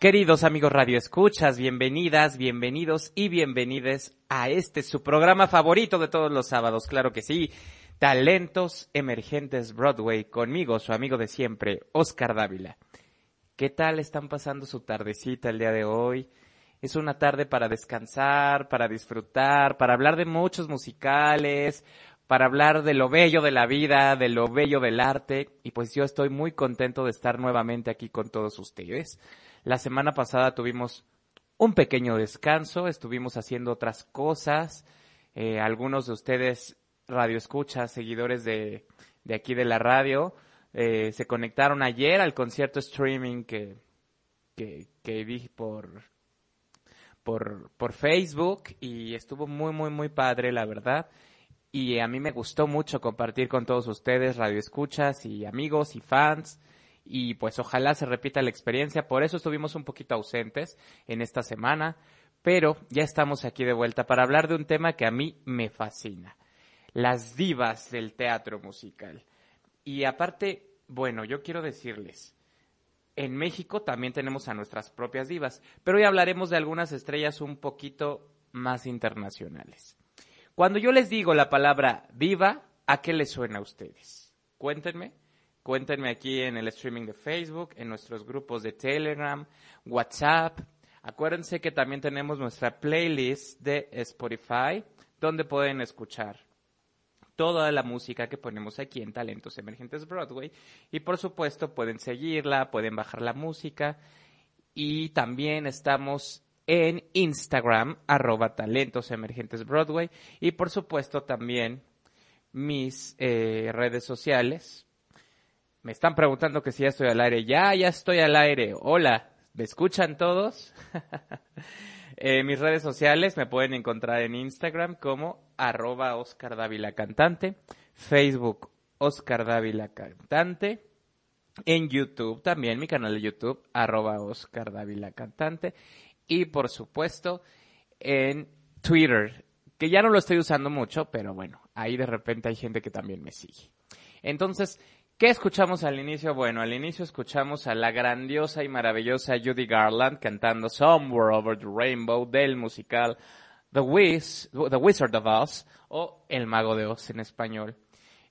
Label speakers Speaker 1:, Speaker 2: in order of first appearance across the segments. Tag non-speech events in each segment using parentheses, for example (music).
Speaker 1: Queridos amigos Radio Escuchas, bienvenidas, bienvenidos y bienvenides a este su programa favorito de todos los sábados, claro que sí. Talentos Emergentes Broadway, conmigo, su amigo de siempre, Oscar Dávila. ¿Qué tal están pasando su tardecita el día de hoy? Es una tarde para descansar, para disfrutar, para hablar de muchos musicales, para hablar de lo bello de la vida, de lo bello del arte, y pues yo estoy muy contento de estar nuevamente aquí con todos ustedes. La semana pasada tuvimos un pequeño descanso, estuvimos haciendo otras cosas. Eh, algunos de ustedes, radioescuchas, seguidores de, de aquí de la radio, eh, se conectaron ayer al concierto streaming que, que, que vi por, por, por Facebook y estuvo muy, muy, muy padre, la verdad. Y a mí me gustó mucho compartir con todos ustedes, radioescuchas y amigos y fans y pues ojalá se repita la experiencia. Por eso estuvimos un poquito ausentes en esta semana, pero ya estamos aquí de vuelta para hablar de un tema que a mí me fascina, las divas del teatro musical. Y aparte, bueno, yo quiero decirles, en México también tenemos a nuestras propias divas, pero hoy hablaremos de algunas estrellas un poquito más internacionales. Cuando yo les digo la palabra diva, ¿a qué les suena a ustedes? Cuéntenme. Cuéntenme aquí en el streaming de Facebook, en nuestros grupos de Telegram, WhatsApp. Acuérdense que también tenemos nuestra playlist de Spotify, donde pueden escuchar toda la música que ponemos aquí en Talentos Emergentes Broadway. Y por supuesto pueden seguirla, pueden bajar la música. Y también estamos en Instagram, arroba Talentos Emergentes Broadway. Y por supuesto también mis eh, redes sociales, me están preguntando que si ya estoy al aire. Ya, ya estoy al aire. Hola, ¿me escuchan todos? (laughs) eh, mis redes sociales me pueden encontrar en Instagram como arroba Oscar Dávila Cantante, Facebook Oscar Dávila Cantante. En YouTube también, mi canal de YouTube, arroba Oscar Dávila Cantante. Y por supuesto, en Twitter, que ya no lo estoy usando mucho, pero bueno, ahí de repente hay gente que también me sigue. Entonces, ¿qué escuchamos al inicio? Bueno, al inicio escuchamos a la grandiosa y maravillosa Judy Garland cantando Somewhere Over the Rainbow del musical The, Wiz, the Wizard of Oz o El Mago de Oz en español.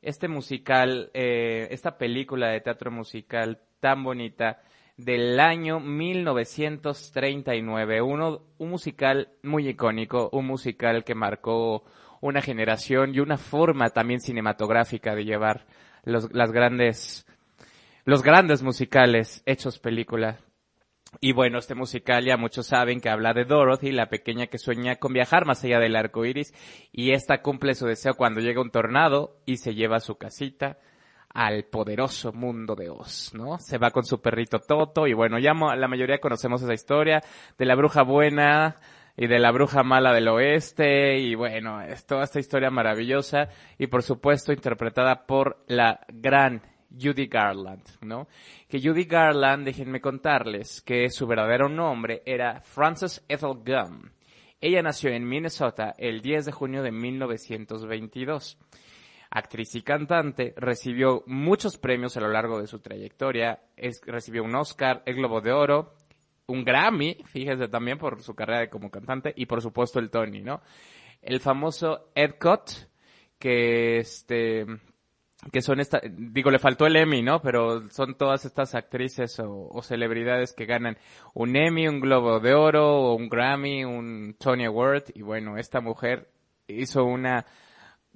Speaker 1: Este musical, eh, esta película de teatro musical tan bonita del año 1939, uno, un musical muy icónico, un musical que marcó una generación y una forma también cinematográfica de llevar los, las grandes, los grandes musicales hechos película. Y bueno, este musical ya muchos saben que habla de Dorothy, la pequeña que sueña con viajar más allá del arco iris, y esta cumple su deseo cuando llega un tornado y se lleva a su casita al poderoso mundo de Oz, ¿no? Se va con su perrito Toto, y bueno, ya la mayoría conocemos esa historia de la bruja buena, y de la bruja mala del oeste y bueno, es toda esta historia maravillosa y por supuesto interpretada por la gran Judy Garland, ¿no? Que Judy Garland, déjenme contarles que su verdadero nombre era Frances Ethel Gum. Ella nació en Minnesota el 10 de junio de 1922. Actriz y cantante, recibió muchos premios a lo largo de su trayectoria. recibió un Oscar, el Globo de Oro, un Grammy, fíjese también por su carrera como cantante, y por supuesto el Tony, ¿no? El famoso Epcot, que este que son esta, digo, le faltó el Emmy, ¿no? Pero son todas estas actrices o, celebridades que ganan un Emmy, un Globo de Oro, un Grammy, un Tony Award, y bueno, esta mujer hizo una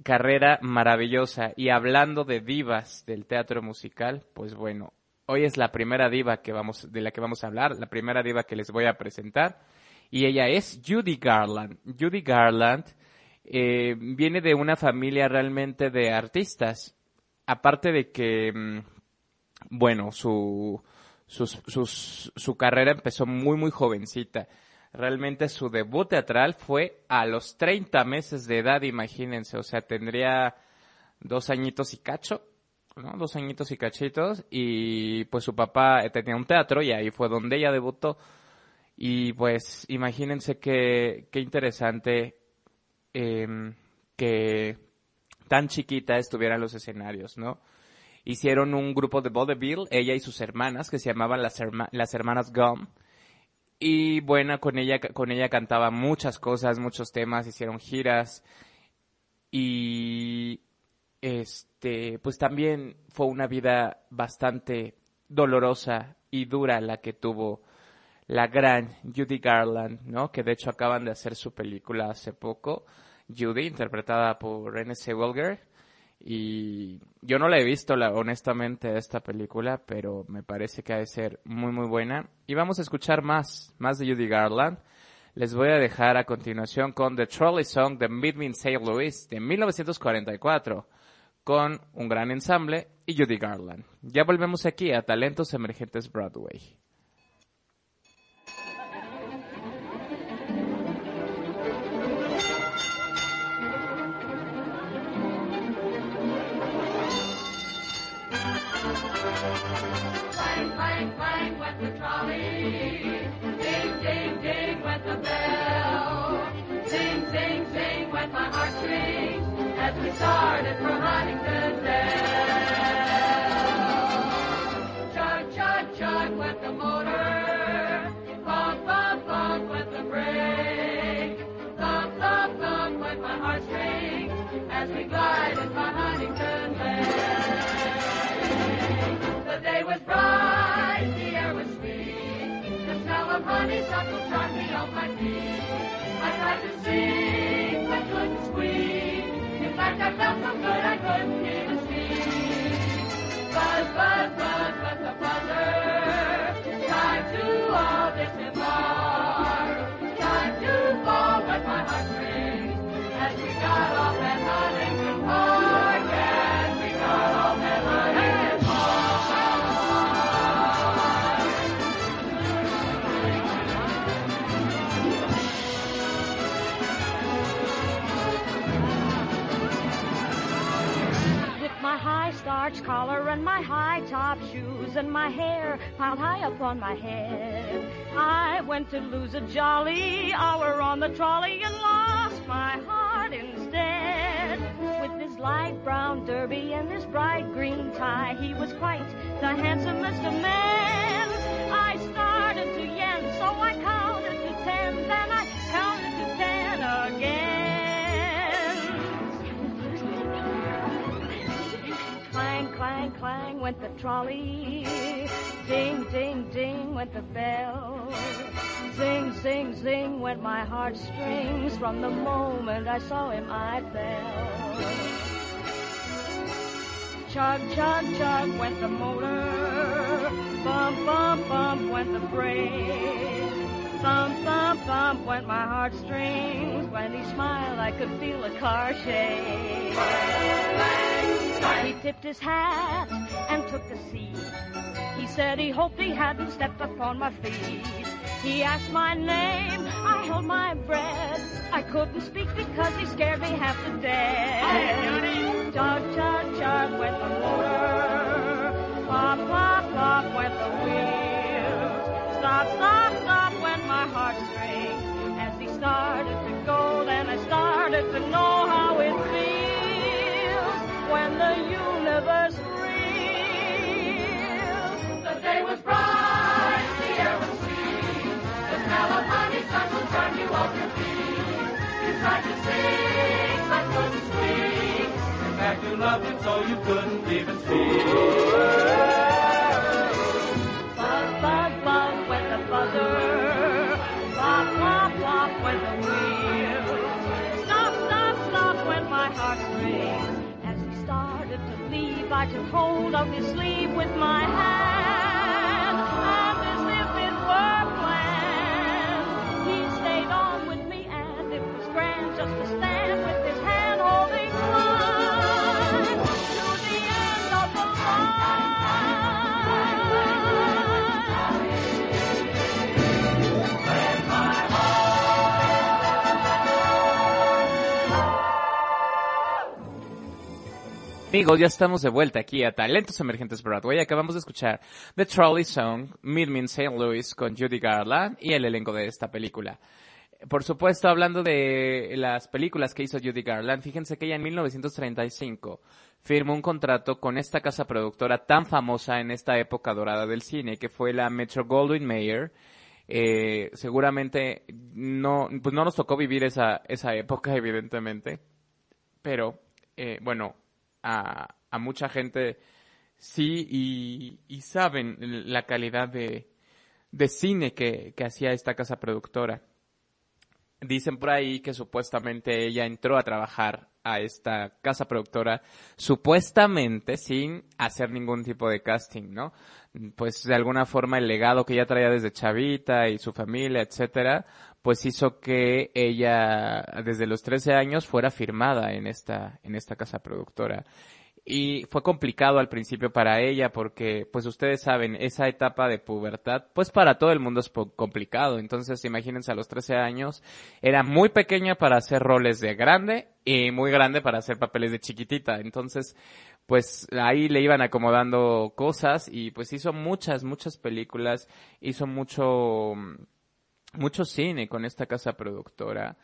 Speaker 1: carrera maravillosa. Y hablando de divas del teatro musical, pues bueno, Hoy es la primera diva que vamos, de la que vamos a hablar, la primera diva que les voy a presentar. Y ella es Judy Garland. Judy Garland eh, viene de una familia realmente de artistas. Aparte de que, mm, bueno, su, su carrera empezó muy, muy jovencita. Realmente su debut teatral fue a los 30 meses de edad, imagínense. O sea, tendría dos añitos y cacho Dos añitos y cachitos. Y pues su papá tenía un teatro y ahí fue donde ella debutó. Y pues imagínense qué, qué interesante em, que tan chiquita estuviera en los escenarios, ¿no? Hicieron un grupo de vaudeville, ella y sus hermanas, que se llamaban las, las hermanas Gum. Y bueno, con ella, con ella cantaba muchas cosas, muchos temas, hicieron giras. Y este, pues también fue una vida bastante dolorosa y dura la que tuvo la gran Judy Garland, ¿no? Que de hecho acaban de hacer su película hace poco, Judy, interpretada por Renée Zellweger. Y yo no la he visto, la, honestamente, esta película, pero me parece que ha de ser muy, muy buena. Y vamos a escuchar más, más de Judy Garland. Les voy a dejar a continuación con The Trolley Song de Midway St. Louis de 1944 con un gran ensamble y Judy Garland. Ya volvemos aquí a Talentos Emergentes Broadway. started honeysuckle charmed me on my feet. I tried to sing, but couldn't squeeze. I felt so good I
Speaker 2: my high top shoes and my hair piled high up on my head. I went to lose a jolly hour on the trolley and lost my heart instead. With his light brown derby and his bright green tie, he was quite the handsomest of men. Went the trolley. Ding, ding, ding went the bell. Zing, zing, zing went my heartstrings. From the moment I saw him, I fell. Chug, chug, chug went the motor. Bump, bump, bump went the brake. Thump, thump, thump went my heartstrings. When he smiled, I could feel a car shake. He tipped his hat and took the seat. He said he hoped he hadn't stepped upon my feet. He asked my name, I held my breath. I couldn't speak because he scared me half to death. Chug, chug, chug went the motor. Plop, plop, plop went the wheels. Stop, stop, stop went my heartstrings. As he started to go, then I started to know you
Speaker 3: loved him so you couldn't even speak.
Speaker 2: Buzz, buzz, buzz went the buzzer. Flop, flop, flop went the wheel. Stop, stop, stop went my. As he started to leave, I took hold of his sleeve with my hand.
Speaker 1: Amigos, ya estamos de vuelta aquí a Talentos Emergentes Broadway. Acabamos de escuchar The Trolley Song, Meet Me in St. Louis con Judy Garland y el elenco de esta película. Por supuesto, hablando de las películas que hizo Judy Garland, fíjense que ella en 1935 firmó un contrato con esta casa productora tan famosa en esta época dorada del cine, que fue la Metro Goldwyn Mayer. Eh, seguramente no, pues no nos tocó vivir esa, esa época, (laughs) evidentemente, pero eh, bueno, a, a mucha gente sí y, y saben la calidad de, de cine que, que hacía esta casa productora. Dicen por ahí que supuestamente ella entró a trabajar a esta casa productora supuestamente sin hacer ningún tipo de casting, ¿no? Pues de alguna forma el legado que ella traía desde chavita y su familia, etcétera, pues hizo que ella desde los 13 años fuera firmada en esta en esta casa productora. Y fue complicado al principio para ella porque, pues ustedes saben, esa etapa de pubertad, pues para todo el mundo es complicado. Entonces, imagínense a los 13 años, era muy pequeña para hacer roles de grande y muy grande para hacer papeles de chiquitita. Entonces, pues ahí le iban acomodando cosas y pues hizo muchas, muchas películas, hizo mucho, mucho cine con esta casa productora.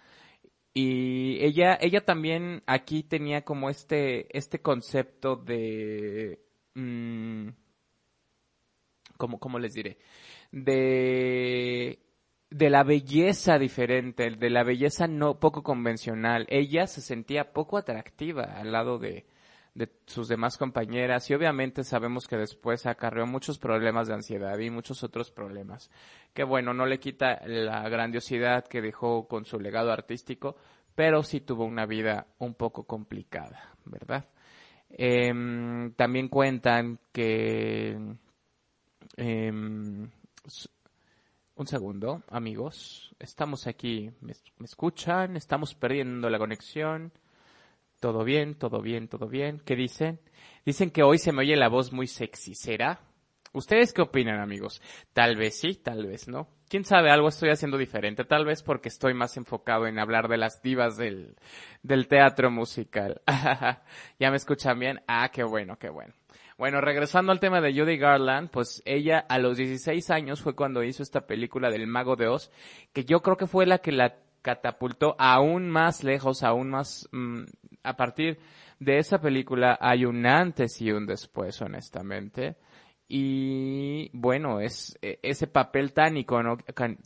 Speaker 1: Y ella, ella también aquí tenía como este, este concepto de, mm, ¿cómo, cómo les diré? De, de la belleza diferente, de la belleza no poco convencional. Ella se sentía poco atractiva al lado de, de sus demás compañeras y obviamente sabemos que después acarreó muchos problemas de ansiedad y muchos otros problemas. Que bueno, no le quita la grandiosidad que dejó con su legado artístico, pero sí tuvo una vida un poco complicada, ¿verdad? Em, también cuentan que... em, un segundo, amigos. Estamos aquí. ¿Me, me escuchan? Estamos perdiendo la conexión. Todo bien, todo bien, todo bien. ¿Qué dicen? Dicen que hoy se me oye la voz muy sexy. ¿Será? ¿Ustedes qué opinan, amigos? Tal vez sí, tal vez no. Quién sabe, algo estoy haciendo diferente. Tal vez porque estoy más enfocado en hablar de las divas del, del teatro musical. (laughs) ¿Ya me escuchan bien? Ah, qué bueno, qué bueno. Bueno, regresando al tema de Judy Garland, pues ella a los 16 años fue cuando hizo esta película del Mago de Oz, que yo creo que fue la que la catapultó aún más lejos, aún más mm, a partir de esa película hay un antes y un después, honestamente. Y bueno, es e, ese papel tan,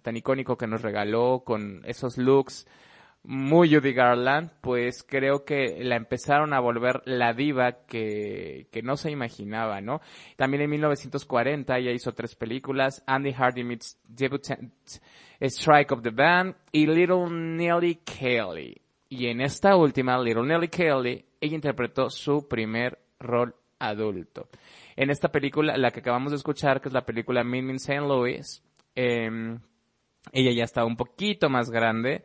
Speaker 1: tan icónico que nos regaló con esos looks muy Judy Garland, pues creo que la empezaron a volver la diva que, que no se imaginaba, ¿no? También en 1940 ella hizo tres películas, Andy Hardy meets Debutant, Strike of the Band y Little Nelly Kelly. Y en esta última, Little Nelly Kelly, ella interpretó su primer rol adulto. En esta película, la que acabamos de escuchar, que es la película Min Min St. Louis, eh, ella ya estaba un poquito más grande.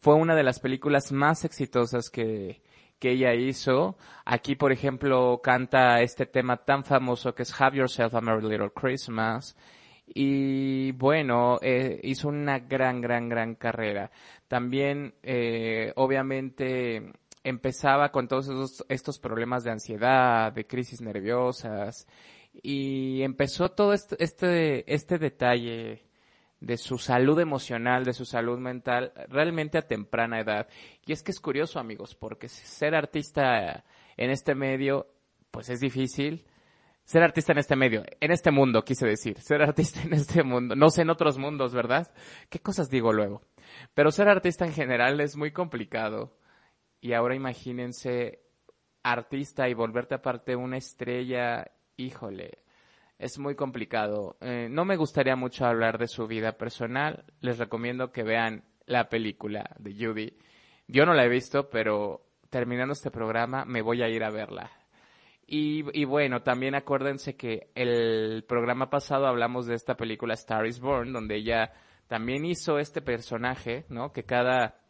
Speaker 1: Fue una de las películas más exitosas que, que ella hizo. Aquí, por ejemplo, canta este tema tan famoso que es Have Yourself a Merry Little Christmas. Y bueno, eh, hizo una gran, gran, gran carrera. También, eh, obviamente, empezaba con todos estos problemas de ansiedad, de crisis nerviosas, y empezó todo este, este, este detalle de su salud emocional, de su salud mental, realmente a temprana edad. Y es que es curioso, amigos, porque ser artista en este medio, pues es difícil. Ser artista en este medio, en este mundo, quise decir, ser artista (laughs) en este mundo, no sé en otros mundos, ¿verdad? ¿Qué cosas digo luego? Pero ser artista en general es muy complicado. Y ahora imagínense artista y volverte aparte una estrella, híjole, es muy complicado. Eh, no me gustaría mucho hablar de su vida personal. Les recomiendo que vean la película de Judy. Yo no la he visto, pero terminando este programa me voy a ir a verla. Y, y bueno, también acuérdense que el programa pasado hablamos de esta película Star is Born, donde ella también hizo este personaje, ¿no? Que cada,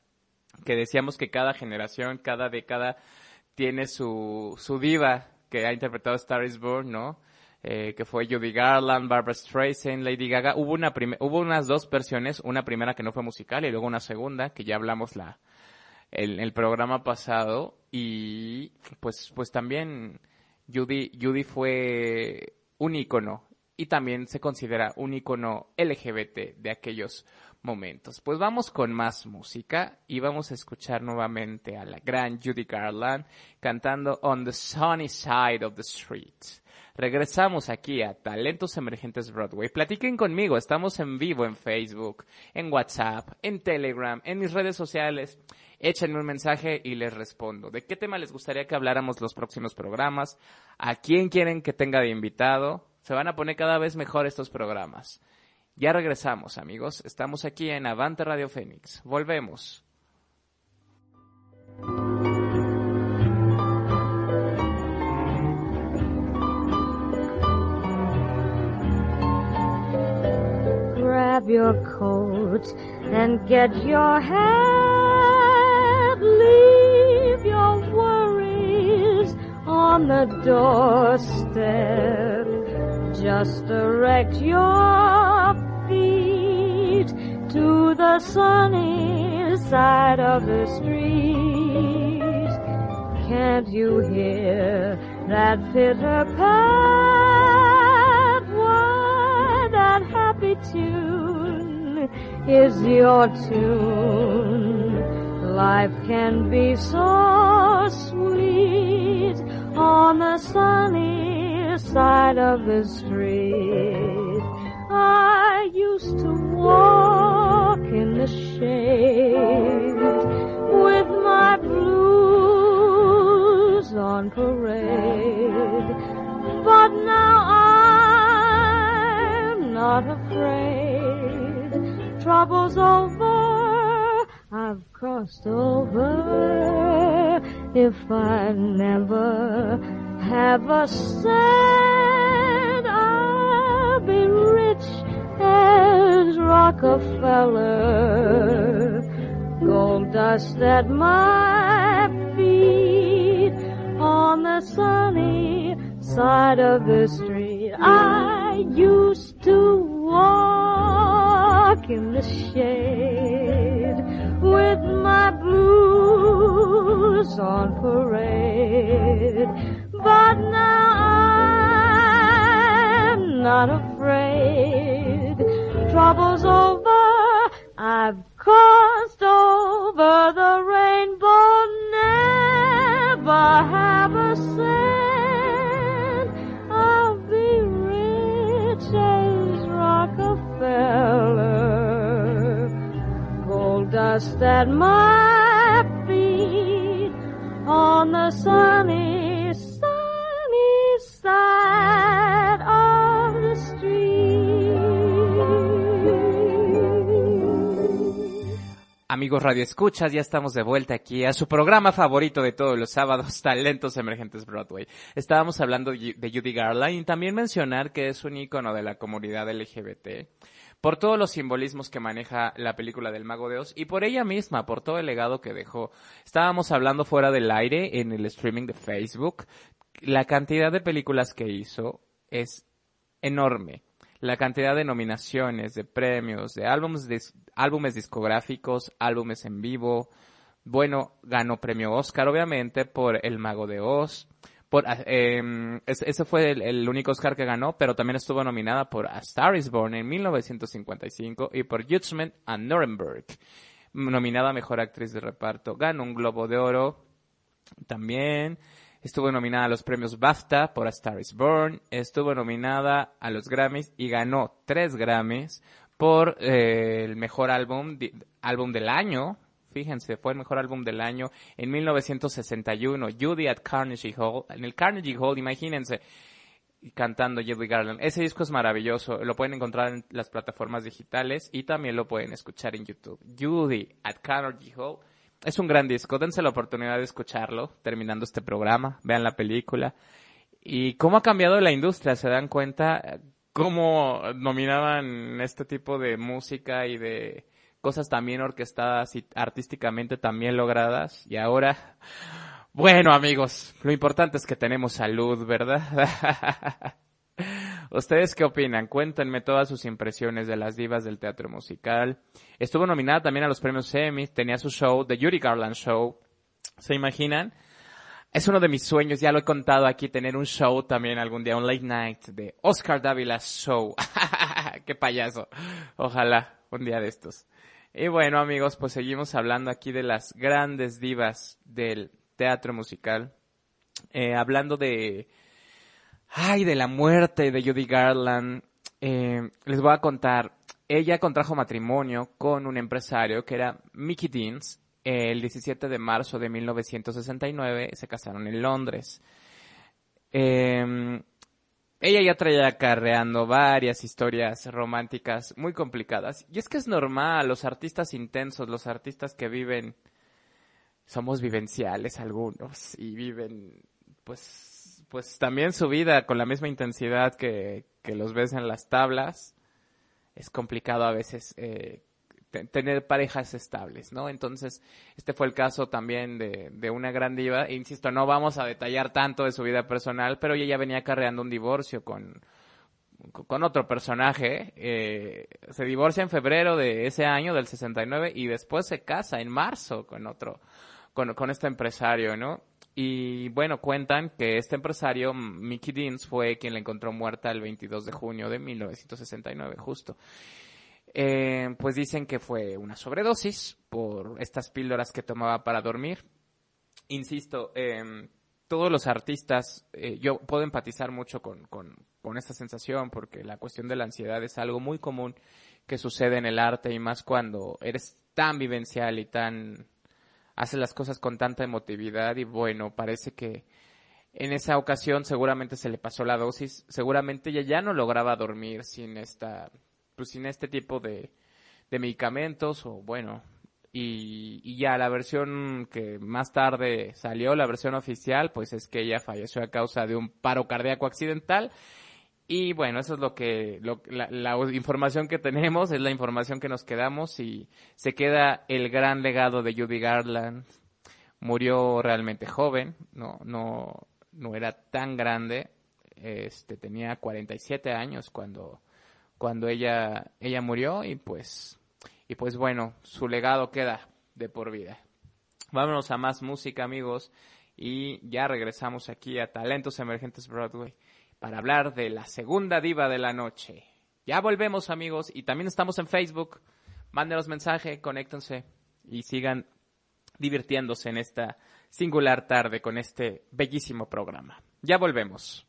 Speaker 1: que decíamos que cada generación, cada década tiene su, su diva que ha interpretado Star is Born, ¿no? Eh, que fue Judy Garland, Barbara Streisand, Lady Gaga. Hubo una hubo unas dos versiones, una primera que no fue musical y luego una segunda que ya hablamos la el, el programa pasado y pues pues también Judy Judy fue un icono y también se considera un icono LGBT de aquellos momentos. Pues vamos con más música y vamos a escuchar nuevamente a la gran Judy Garland cantando On the Sunny Side of the Street. Regresamos aquí a Talentos Emergentes Broadway. Platiquen conmigo, estamos en vivo en Facebook, en WhatsApp, en Telegram, en mis redes sociales. Échenme un mensaje y les respondo. ¿De qué tema les gustaría que habláramos los próximos programas? ¿A quién quieren que tenga de invitado? Se van a poner cada vez mejor estos programas. Ya regresamos, amigos. Estamos aquí en Avante Radio Fénix. Volvemos.
Speaker 2: Your coat and get your hat. Leave your worries on the doorstep. Just direct your feet to the sunny side of the street. Can't you hear that pitter pat? That happy tune is your tune. Life can be so sweet on the sunny side of the street. I used to walk in the shade with my blues on parade. But now I'm not afraid. Trouble's over, I've crossed over. If I never have a cent, I'll be rich as Rockefeller. Gold dust at my feet on the sunny side of the street. I used to walk in the shade with my blues on parade. But now I'm not afraid. Trouble's over, I've crossed over the rainbow, never have a cent.
Speaker 1: Amigos Radio Escuchas, ya estamos de vuelta aquí a su programa favorito de todos los sábados, (laughs) Talentos Emergentes Broadway. Estábamos hablando de Judy Garland y también mencionar que es un ícono de la comunidad LGBT por todos los simbolismos que maneja la película del Mago de Oz y por ella misma, por todo el legado que dejó. Estábamos hablando fuera del aire en el streaming de Facebook. La cantidad de películas que hizo es enorme. La cantidad de nominaciones, de premios, de álbumes, álbumes discográficos, álbumes en vivo. Bueno, ganó premio Oscar, obviamente, por El Mago de Oz. Por, es- ese fue el, único Oscar que ganó, pero también estuvo nominada por A Star is Born en 1955 y por Judgment a Nuremberg. Nominada a Mejor Actriz de Reparto. Ganó un Globo de Oro también. Estuvo nominada a los premios BAFTA por A Star is Born. Estuvo nominada a los Grammys y ganó tres Grammys por eh, el mejor álbum, álbum del año. Fíjense, fue el mejor álbum del año en 1961. Judy at Carnegie Hall. En el Carnegie Hall, imagínense cantando Judy Garland. Ese disco es maravilloso. Lo pueden encontrar en las plataformas digitales y también lo pueden escuchar en YouTube. Judy at Carnegie Hall. Es un gran disco. Dense la oportunidad de escucharlo terminando este programa. Vean la película. Y cómo ha cambiado la industria. ¿Se dan cuenta? Cómo nominaban este tipo de música y de cosas también orquestadas y artísticamente también logradas. Y ahora, bueno amigos, lo importante es que tenemos salud, ¿verdad? (laughs) ¿Ustedes qué opinan? Cuéntenme todas sus impresiones de las divas del teatro musical. Estuvo nominada también a los premios Emmy, tenía su show, The Judy Garland Show. ¿Se imaginan? Es uno de mis sueños, ya lo he contado aquí, tener un show también algún día, un late night de Oscar Dávila Show. (laughs) ¡Qué payaso! Ojalá, un día de estos. Y bueno amigos, pues seguimos hablando aquí de las grandes divas del teatro musical. Eh, hablando de... Ay, de la muerte de Judy Garland. Eh, les voy a contar. Ella contrajo matrimonio con un empresario que era Mickey Deans. El 17 de marzo de 1969 se casaron en Londres. Eh, ella ya traía acarreando varias historias románticas muy complicadas. Y es que es normal, los artistas intensos, los artistas que viven, somos vivenciales algunos y viven, pues, pues también su vida con la misma intensidad que, que los ves en las tablas. Es complicado a veces eh, tener parejas estables, ¿no? Entonces, este fue el caso también de, de una gran diva. E insisto, no vamos a detallar tanto de su vida personal, pero ella ya venía carreando un divorcio con, con otro personaje. eh, se divorcia en febrero de ese año, del 69, y después se casa en marzo con otro, con, con este empresario, ¿no? Y bueno, cuentan que este empresario, Mickey Deans, fue quien la encontró muerta el 22 de junio de 1969, justo. Eh, pues dicen que fue una sobredosis por estas píldoras que tomaba para dormir. Insisto, eh, todos los artistas, eh, yo puedo empatizar mucho con, con, con esta sensación porque la cuestión de la ansiedad es algo muy común que sucede en el arte y más cuando eres tan vivencial y tan haces las cosas con tanta emotividad y bueno, parece que en esa ocasión seguramente se le pasó la dosis, seguramente ella ya no lograba dormir sin esta pues sin este tipo de, de medicamentos o bueno, y, y ya la versión que más tarde salió, la versión oficial, pues es que ella falleció a causa de un paro cardíaco accidental. Y bueno, eso es lo que, lo- la, la información que tenemos, es la información que nos quedamos y se queda el gran legado de Judy Garland. Murió realmente joven, no, no, no era tan grande, este, tenía 47 años cuando, cuando ella, ella murió y pues, y pues bueno, su legado queda de por vida. Vámonos a más música, amigos, y ya regresamos aquí a Talentos Emergentes Broadway. para hablar de la segunda diva de la noche. Ya volvemos amigos y también estamos en Facebook. Mándenos mensaje, conéctense y sigan divirtiéndose en esta singular tarde con este bellísimo programa. Ya volvemos.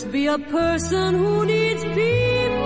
Speaker 4: First be a person who needs. People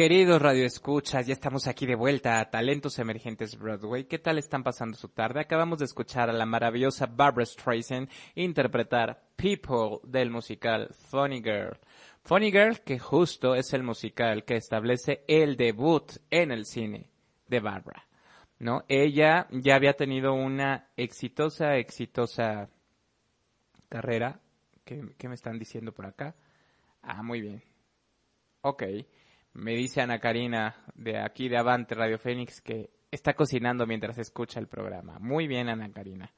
Speaker 1: Queridos radioescuchas, ya estamos aquí de vuelta a Talentos Emergentes Broadway. ¿Qué tal están pasando su tarde? Acabamos de escuchar a la maravillosa Barbara Streisand interpretar People del musical Funny Girl. Funny Girl, que justo es el musical que establece el debut en el cine de Barbara. ¿No? Ella ya había tenido una exitosa, exitosa carrera. ¿Qué, qué me están diciendo por acá? Ah, muy bien. Ok. Me dice Ana Karina de aquí de Avante Radio Fénix que está cocinando mientras escucha el programa. Muy bien, Ana Karina.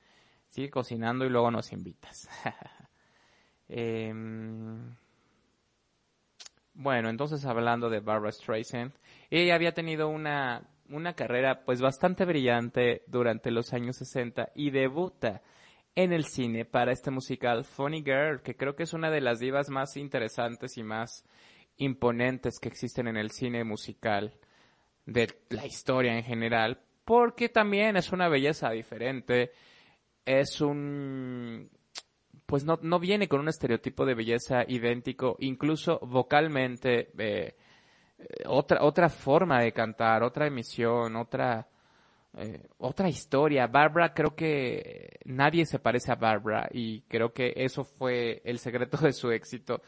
Speaker 1: Sigue cocinando y luego nos invitas. (laughs) Em, bueno, entonces hablando de Barbara Streisand, ella había tenido una, una carrera pues bastante brillante durante los años 60 y debuta en el cine para este musical Funny Girl, que creo que es una de las divas más interesantes y más imponentes que existen en el cine musical de la historia en general, porque también es una belleza diferente, es un pues no, no viene con un estereotipo de belleza idéntico, incluso vocalmente, eh, eh, otra, otra forma de cantar, otra emisión, otra, eh, otra historia. Barbara, creo que nadie se parece a Barbara y creo que eso fue el secreto de su éxito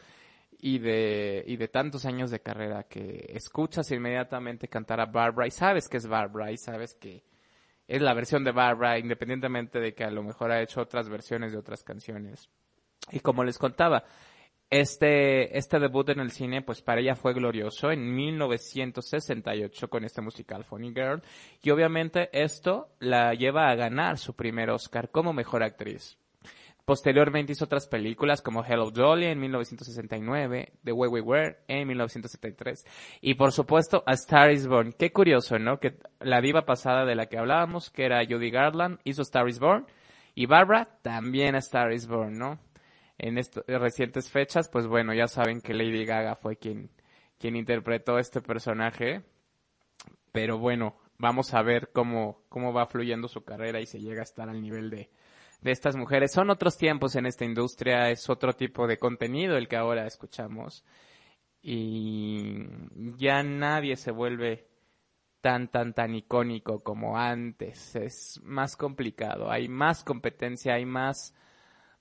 Speaker 1: y de, y de tantos años de carrera que escuchas inmediatamente cantar a Barbara y sabes que es Barbara y sabes que es la versión de Barbara independientemente de que a lo mejor ha hecho otras versiones de otras canciones. Y como les contaba, este, este debut en el cine, pues para ella fue glorioso en 1968 con este musical Funny Girl. Y obviamente esto la lleva a ganar su primer Oscar como mejor actriz. Posteriormente hizo otras películas como Hello Dolly en 1969, The Way We Were en 1973 y por supuesto A Star Is Born. Qué curioso, ¿no? Que la diva pasada de la que hablábamos, que era Judy Garland, hizo Star Is Born y Barbara también Star Is Born, ¿no? En estas recientes fechas, pues bueno, ya saben que Lady Gaga fue quien, quien interpretó este personaje, pero bueno, vamos a ver cómo, cómo va fluyendo su carrera y se llega a estar al nivel de, de estas mujeres. Son otros tiempos en esta industria, es otro tipo de contenido el que ahora escuchamos. Y ya nadie se vuelve tan, tan, tan icónico como antes. Es más complicado, hay más competencia, hay más,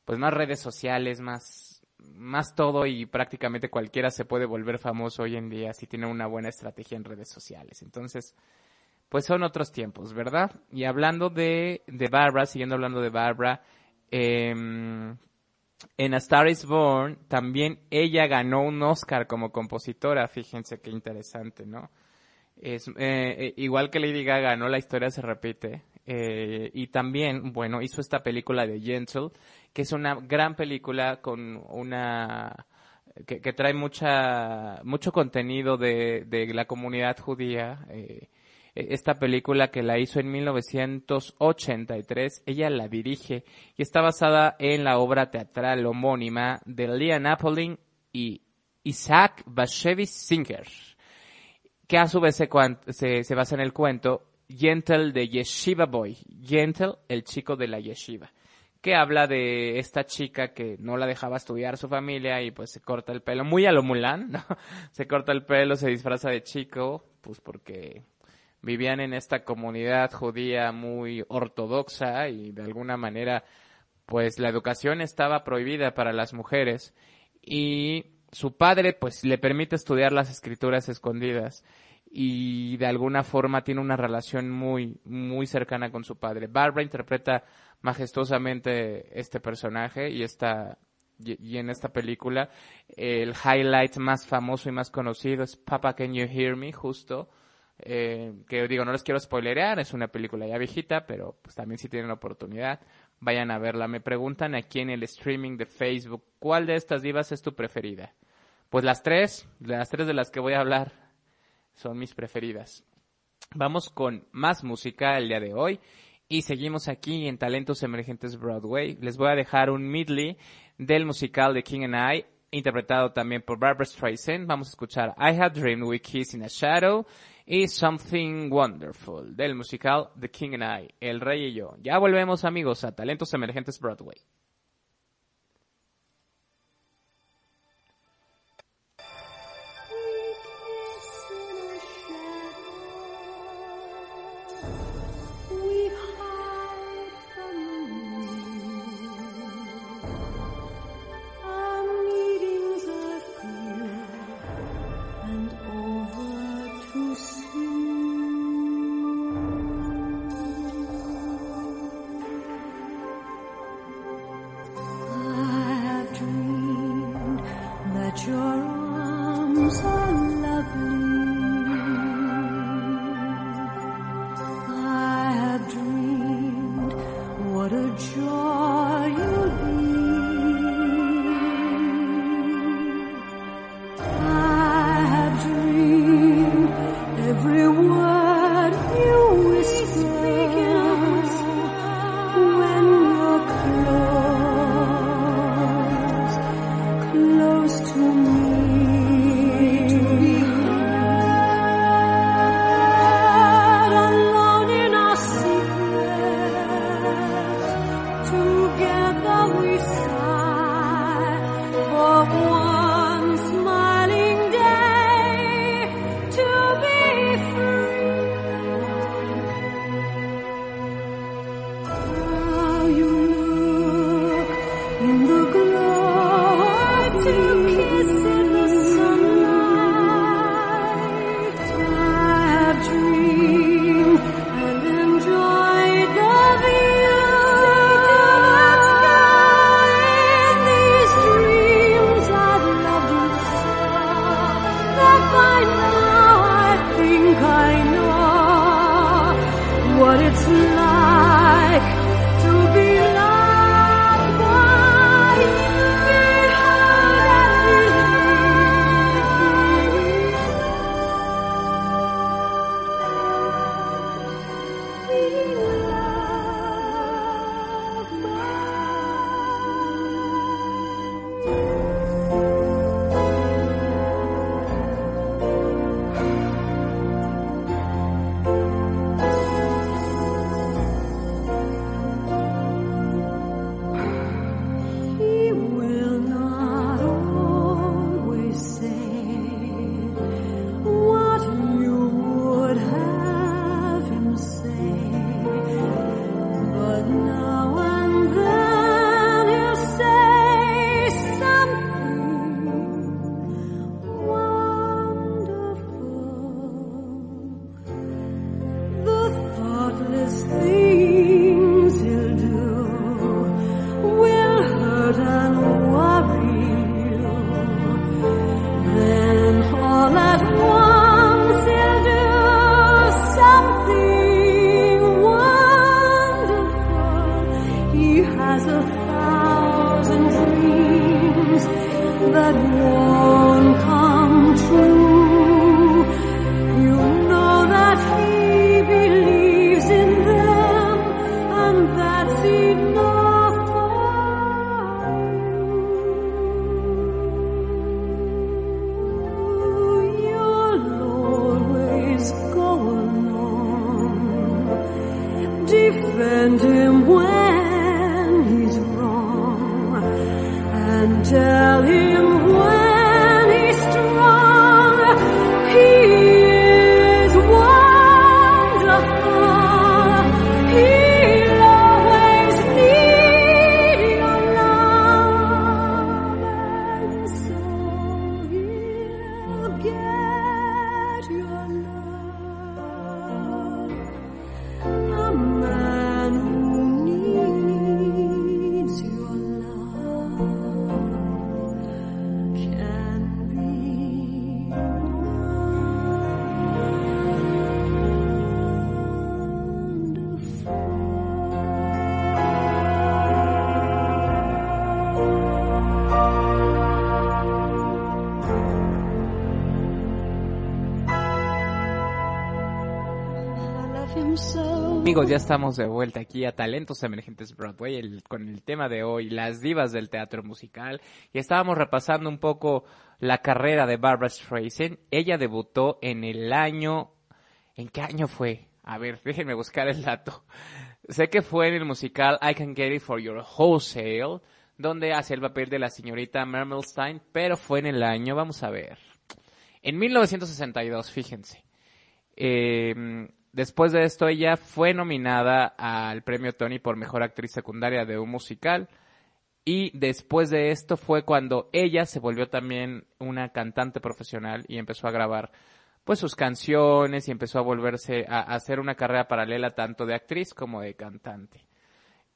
Speaker 1: pues más redes sociales, más, más todo y prácticamente cualquiera se puede volver famoso hoy en día si tiene una buena estrategia en redes sociales. Entonces, pues son otros tiempos, ¿verdad? Y hablando de, de Barbara, siguiendo hablando de Barbara, em, en A Star is Born también ella ganó un Oscar como compositora, fíjense qué interesante, ¿no? Es, eh, igual que Lady Gaga, ¿no? La historia se repite. Eh, y también, bueno, hizo esta película de Gentle, que es una gran película con una... que, trae mucha, mucho contenido de, de la comunidad judía. Eh, esta película que la hizo en 1983, ella la dirige y está basada en la obra teatral homónima de Leah Napolin y Isaac Bashevis Singer, que a su vez se, se, se basa en el cuento Gentle de Yeshiva Boy, Gentle, el chico de la yeshiva que habla de esta chica que no la dejaba estudiar su familia y pues se corta el pelo, muy a lo Mulan, ¿no? (laughs) Se corta el pelo, se disfraza de chico, pues porque vivían en esta comunidad judía muy ortodoxa y de alguna manera pues la educación estaba prohibida para las mujeres y su padre pues le permite estudiar las escrituras escondidas y de alguna forma tiene una relación muy muy cercana con su padre. Barbara interpreta majestuosamente este personaje y esta y, en esta película el highlight más famoso y más conocido es Papa Can You Hear Me justo eh, que digo, no les quiero spoilerear, es una película ya viejita, pero pues también si tienen la oportunidad, vayan a verla. Me preguntan aquí en el streaming de Facebook, ¿cuál de estas divas es tu preferida? Pues las tres, las tres de las que voy a hablar son mis preferidas. Vamos con más música el día de hoy y seguimos aquí en Talentos Emergentes Broadway. Les voy a dejar un medley del musical de King and I, interpretado también por Barbara Streisand. Vamos a escuchar I Have Dreamed We Kiss in a Shadow y Something Wonderful del musical The King and I, El Rey y yo. Ya volvemos amigos a Talentos Emergentes Broadway.
Speaker 4: What a joy.
Speaker 1: Amigos, ya estamos de vuelta aquí a Talentos Emergentes Broadway el- con el tema de hoy, las divas del teatro musical. Y estábamos repasando un poco la carrera de Barbara Streisand. Ella debutó en el año... ¿En qué año fue? A ver, (laughs) déjenme buscar el dato. Sé que fue en el musical I Can Get It For Your Wholesale, donde hace el papel de la señorita Mermelstein, pero fue en el año, vamos a ver. En 1962, fíjense. Eh, después de esto, ella fue nominada al premio Tony por mejor actriz secundaria de un musical. Y después de esto fue cuando ella se volvió también una cantante profesional y empezó a grabar pues sus canciones y empezó a volverse a, hacer una carrera paralela tanto de actriz como de cantante.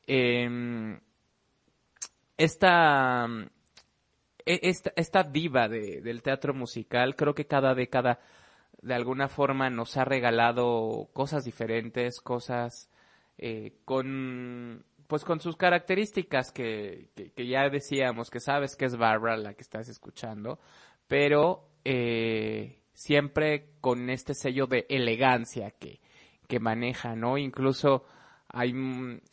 Speaker 1: Em, esta, e- esta, esta diva de- del teatro musical, creo que cada década de alguna forma nos ha regalado cosas diferentes, cosas eh, con pues con sus características que, que, ya decíamos, que sabes que es Barbara la que estás escuchando, pero eh, siempre con este sello de elegancia que, que maneja, ¿no? Incluso hay,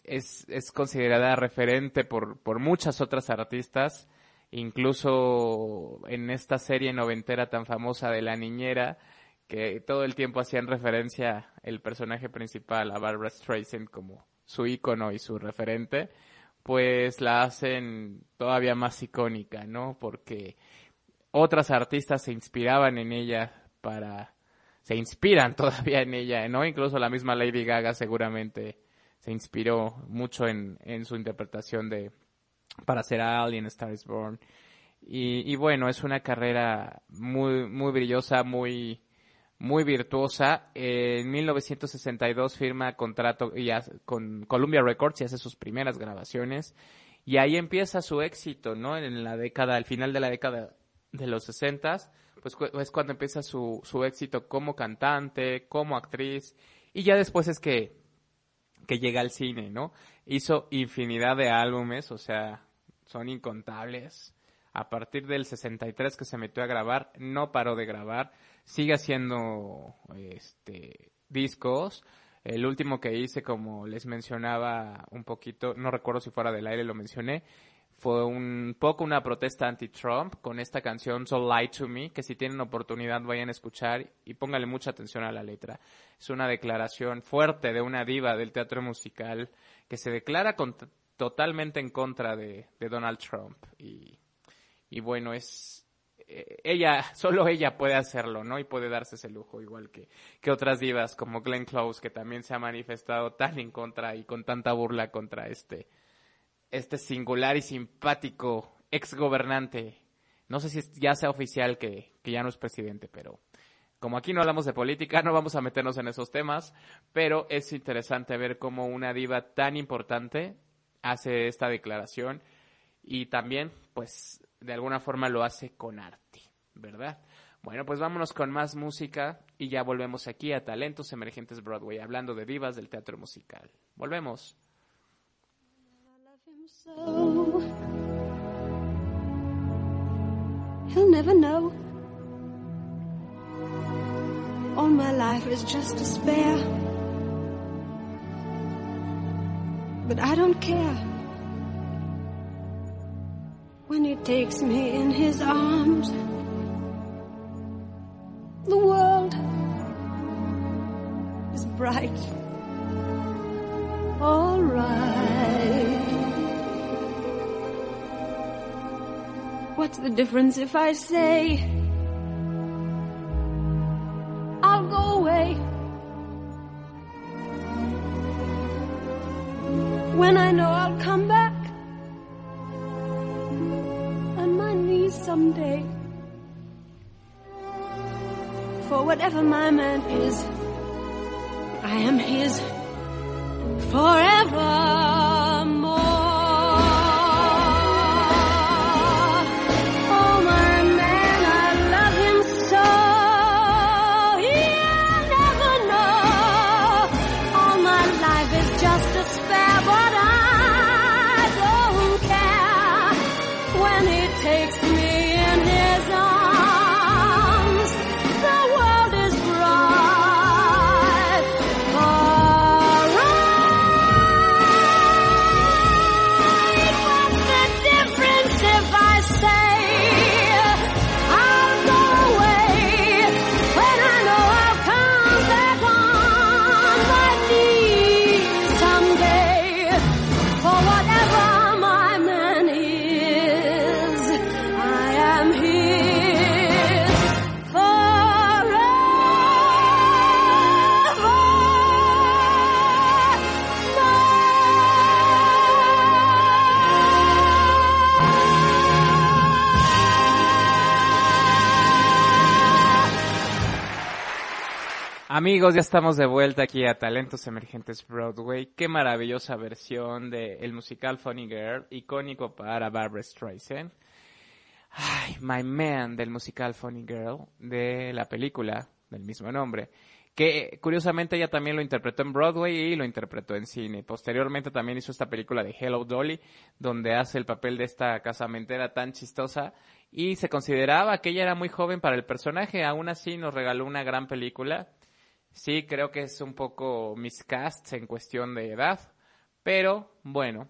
Speaker 1: es, es considerada referente por, por muchas otras artistas, incluso en esta serie noventera tan famosa de La Niñera, que todo el tiempo hacían referencia el personaje principal a Barbara Streisand como su ícono y su referente, pues la hacen todavía más icónica, ¿no? Porque otras artistas se inspiraban en ella para se inspiran (laughs) todavía en ella, ¿no? Incluso la misma Lady Gaga seguramente se inspiró mucho en, en su interpretación de para ser Alien Star is Born Y, y bueno, es una carrera muy, muy brillosa, muy, muy virtuosa. En 1962 firma contrato con Columbia Records y hace sus primeras grabaciones. Y ahí empieza su éxito, ¿no? En la década, al final de la década de los 60, pues es cuando empieza su, su éxito como cantante, como actriz. Y ya después es que, que llega al cine, ¿no? Hizo infinidad de álbumes, o sea, son incontables. A partir del 63 que se metió a grabar, no paró de grabar, sigue haciendo este discos. El último que hice, como les mencionaba un poquito, no recuerdo si fuera del aire lo mencioné, fue un poco una protesta anti-Trump con esta canción So Lie to Me, que si tienen oportunidad vayan a escuchar y pónganle mucha atención a la letra. Es una declaración fuerte de una diva del teatro musical que se declara con- totalmente en contra de, de Donald Trump. Y, y bueno, es ella, (laughs) solo ella puede hacerlo, ¿no? Y puede darse ese lujo, igual que, que otras divas como Glenn Close, que también se ha manifestado tan en contra y con tanta burla contra este, este singular y simpático ex gobernante. No sé si ya sea oficial que, que ya no es presidente, pero como aquí no hablamos de política, no vamos a meternos en esos temas, pero es interesante ver cómo una diva tan importante hace esta declaración y también, pues, de alguna forma lo hace con arte, ¿verdad? Bueno, pues vámonos con más música y ya volvemos aquí a Talentos Emergentes Broadway, hablando de divas del teatro musical. Volvemos.
Speaker 4: He'll never know. All my life is just despair. But I don't care. When he takes me in his arms, the world is bright. All right. What's the difference if I say I'll go away when I know I'll come whatever my man is, I am his forevermore.
Speaker 1: Amigos, ya estamos de vuelta aquí a Talentos Emergentes Broadway. Qué maravillosa versión del musical Funny Girl, icónico para Barbara Streisand. Ay, My Man del musical Funny Girl, de la película del mismo nombre. Que curiosamente ella también lo interpretó en Broadway y lo interpretó en cine. Posteriormente también hizo esta película de Hello Dolly, donde hace el papel de esta casamentera tan chistosa. Y se consideraba que ella era muy joven para el personaje, aún así nos regaló una gran película. Sí, creo que es un poco miscast en cuestión de edad, pero bueno,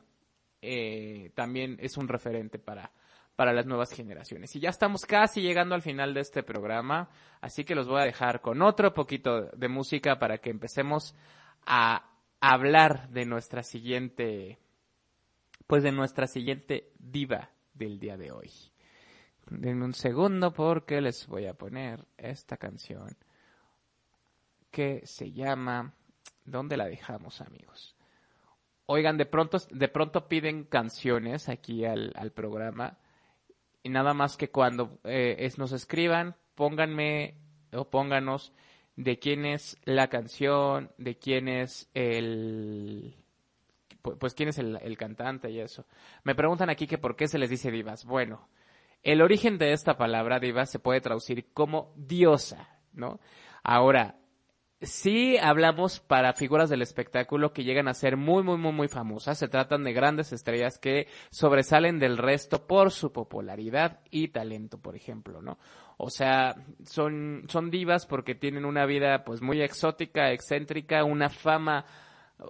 Speaker 1: eh, también es un referente para, para las nuevas generaciones. Y ya estamos casi llegando al final de este programa, así que los voy a dejar con otro poquito de música para que empecemos a hablar de nuestra siguiente, pues de nuestra siguiente diva del día de hoy. Denme un segundo porque les voy a poner esta canción que se llama ¿Dónde la dejamos, amigos? Oigan, de pronto, de pronto piden canciones aquí al, al programa y nada más que cuando eh, nos escriban, pónganme o pónganos de quién es la canción, de quién es el pu- pues quién es el, el cantante y eso. Me preguntan aquí que por qué se les dice divas. Bueno, el origen de esta palabra diva se puede traducir como diosa, ¿no? Ahora, sí hablamos para figuras del espectáculo que llegan a ser muy, muy, muy, muy famosas. Se tratan de grandes estrellas que sobresalen del resto por su popularidad y talento, por ejemplo, ¿no? O sea, son, son divas porque tienen una vida pues muy exótica, excéntrica, una fama